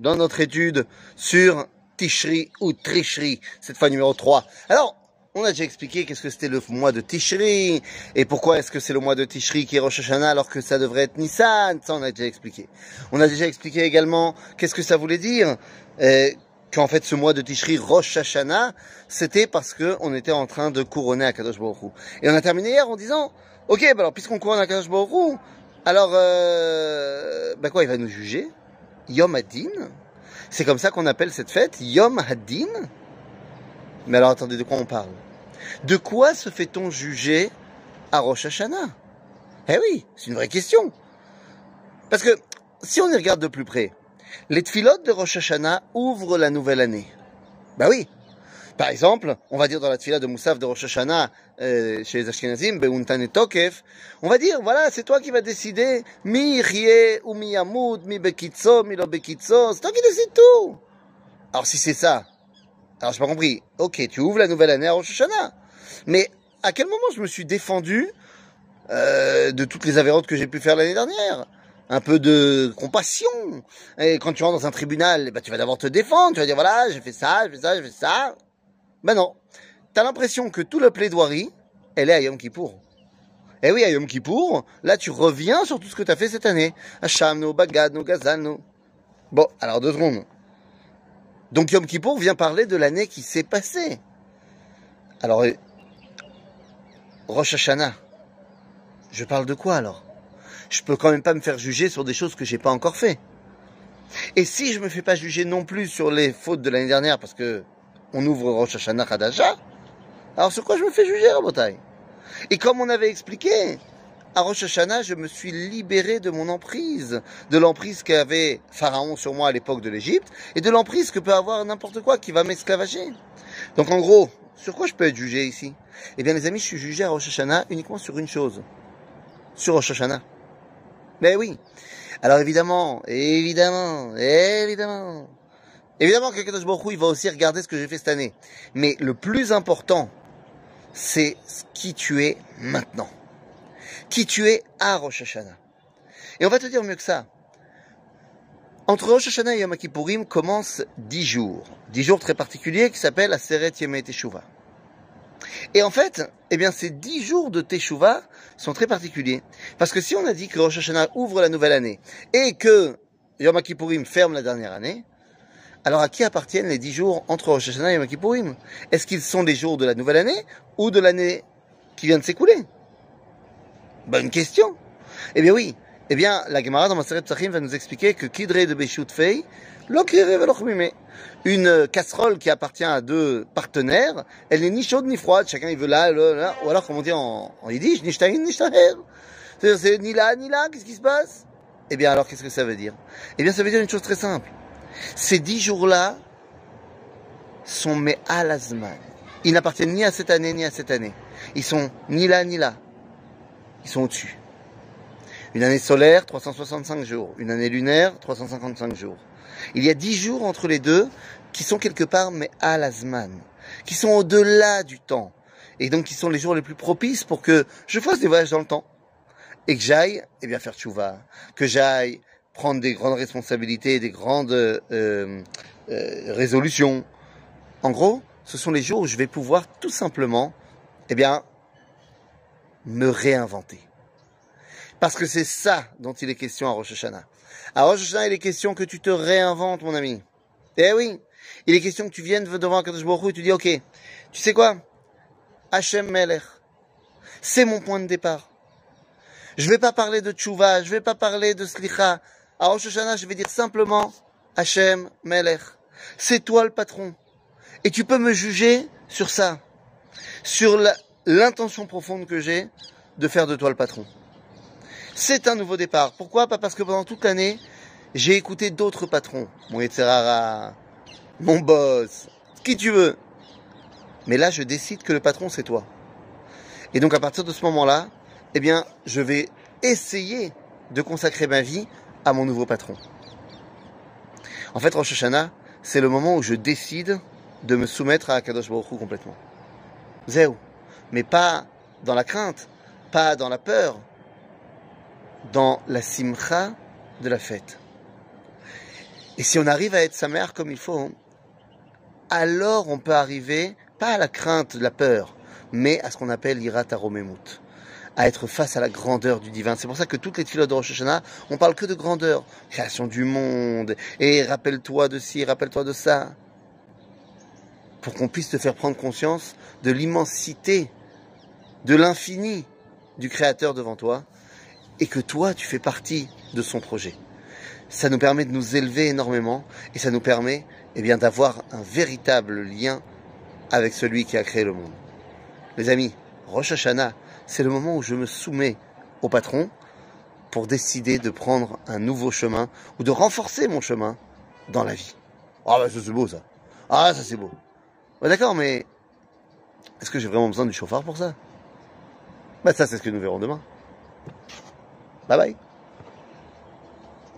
dans notre étude sur Tishri ou Trishri, cette fois numéro 3. Alors, on a déjà expliqué qu'est-ce que c'était le mois de Tishri et pourquoi est-ce que c'est le mois de Tishri qui est Rosh Hashanah alors que ça devrait être Nissan. Ça, on a déjà expliqué. On a déjà expliqué également qu'est-ce que ça voulait dire. Euh, qu'en fait ce mois de Tishri Rosh Hashanah, c'était parce que on était en train de couronner Akadosh Baruch Hu. Et on a terminé hier en disant, ok, bah alors puisqu'on couronne Akadosh Baruch Hu, alors, euh, bah quoi, il va nous juger? Yom Hadin C'est comme ça qu'on appelle cette fête Yom Hadin Mais alors attendez, de quoi on parle? De quoi se fait-on juger à Rosh Hashanah? Eh oui, c'est une vraie question. Parce que si on y regarde de plus près, les tfilotes de Rosh Hashanah ouvrent la nouvelle année. Bah oui. Par exemple, on va dire dans la tfila de Moussaf de Rosh Hashanah, euh, chez les Ashkenazim, Beuntan et Tokef, on va dire, voilà, c'est toi qui vas décider, mi rie ou mi yamoud, mi bekitzo, mi lo bekitzo, c'est toi qui décides tout. Alors si c'est ça, alors j'ai pas compris, ok, tu ouvres la nouvelle année à Rosh Hashanah, mais à quel moment je me suis défendu euh, de toutes les avérotes que j'ai pu faire l'année dernière? Un peu de compassion. Et quand tu rentres dans un tribunal, bah, tu vas d'abord te défendre, tu vas dire voilà, j'ai fait ça, j'ai fait ça, j'ai fait ça. Ben non. T'as l'impression que tout le plaidoirie, elle est à Yom Kippour. Eh oui, à Yom Kippour, là tu reviens sur tout ce que tu as fait cette année. Hacham, Bagad, no Gazal, Bon, alors deux secondes. Donc Yom Kippour vient parler de l'année qui s'est passée. Alors, euh, Rosh Hashanah, je parle de quoi alors? Je peux quand même pas me faire juger sur des choses que j'ai pas encore fait. Et si je me fais pas juger non plus sur les fautes de l'année dernière, parce que on ouvre Rosh Hashanah Hadasha, alors sur quoi je me fais juger, Rabotai? Et comme on avait expliqué, à Rosh Hashanah, je me suis libéré de mon emprise, de l'emprise qu'avait Pharaon sur moi à l'époque de l'Égypte, et de l'emprise que peut avoir n'importe quoi qui va m'esclavager. Donc en gros, sur quoi je peux être jugé ici? Eh bien les amis, je suis jugé à Rosh Hashanah uniquement sur une chose. Sur Rosh Hashanah. Mais oui. Alors évidemment, évidemment, évidemment, Évidemment que Kadosh Baruch il va aussi regarder ce que j'ai fait cette année. Mais le plus important, c'est qui tu es maintenant. Qui tu es à Rosh Hashanah. Et on va te dire mieux que ça. Entre Rosh Hashanah et Yom Kippourim commencent dix jours. Dix jours très particuliers qui s'appellent Aseret Yemei Teshuvah. Et en fait, eh bien, ces dix jours de Teshuvah sont très particuliers. Parce que si on a dit que Rosh Hashanah ouvre la nouvelle année et que Yom Kippourim ferme la dernière année, alors à qui appartiennent les dix jours entre Rosh Hashanah et Yom Kippourim Est-ce qu'ils sont des jours de la nouvelle année ou de l'année qui vient de s'écouler? Bonne question. Eh bien oui. Eh bien, la Gemara dans Maseret Psachim va nous expliquer que Kidre de Beshut Fei, une casserole qui appartient à deux partenaires, elle n'est ni chaude ni froide, chacun il veut là, là, là. ou alors comme on dit en, en yiddish, nishtain, nishtaher. C'est ni là, ni là, qu'est-ce qui se passe? Eh bien alors qu'est-ce que ça veut dire? Eh bien ça veut dire une chose très simple. Ces dix jours-là sont mes alazman. Ils n'appartiennent ni à cette année ni à cette année. Ils sont ni là ni là. Ils sont au-dessus. Une année solaire, 365 jours. Une année lunaire, 355 jours. Il y a dix jours entre les deux qui sont quelque part mes alazman, qui sont au-delà du temps. Et donc qui sont les jours les plus propices pour que je fasse des voyages dans le temps. Et que j'aille, eh bien, faire tchouva. Que j'aille prendre des grandes responsabilités, des grandes euh, euh, résolutions. En gros, ce sont les jours où je vais pouvoir tout simplement, eh bien, me réinventer. Parce que c'est ça dont il est question à Rosh Hashanah. À Rosh Hashanah, il est question que tu te réinventes, mon ami. Eh oui, il est question que tu viennes devant Kadosh Baruch et tu dis, ok, tu sais quoi? Hachem Melech, c'est mon point de départ. Je vais pas parler de tchouva, je vais pas parler de slicha, à Rosh je vais dire simplement Hachem Melech. C'est toi le patron. Et tu peux me juger sur ça, sur l'intention profonde que j'ai de faire de toi le patron. C'est un nouveau départ. Pourquoi? Pas parce que pendant toute l'année, j'ai écouté d'autres patrons. Mon Yetzerara, mon boss, qui tu veux. Mais là, je décide que le patron, c'est toi. Et donc, à partir de ce moment-là, eh bien, je vais essayer de consacrer ma vie à mon nouveau patron. En fait, Rosh Hashanah, c'est le moment où je décide de me soumettre à Akadosh Baruch complètement. Zéou. Mais pas dans la crainte, pas dans la peur, dans la simcha de la fête. Et si on arrive à être sa mère comme il faut, alors on peut arriver, pas à la crainte, de la peur, mais à ce qu'on appelle l'Irat Aromemut, à être face à la grandeur du divin. C'est pour ça que toutes les filotes de Rosh Hashanah, on parle que de grandeur, création du monde, et rappelle-toi de ci, rappelle-toi de ça, pour qu'on puisse te faire prendre conscience de l'immensité, de l'infini du Créateur devant toi, et que toi, tu fais partie de son projet. Ça nous permet de nous élever énormément, et ça nous permet eh bien, d'avoir un véritable lien avec celui qui a créé le monde. Les amis, Rosh Hashanah, c'est le moment où je me soumets au patron pour décider de prendre un nouveau chemin ou de renforcer mon chemin dans la vie. Ah bah ça c'est beau ça. Ah ça c'est beau. D'accord, mais est-ce que j'ai vraiment besoin du chauffard pour ça? Bah ça c'est ce que nous verrons demain. Bye bye.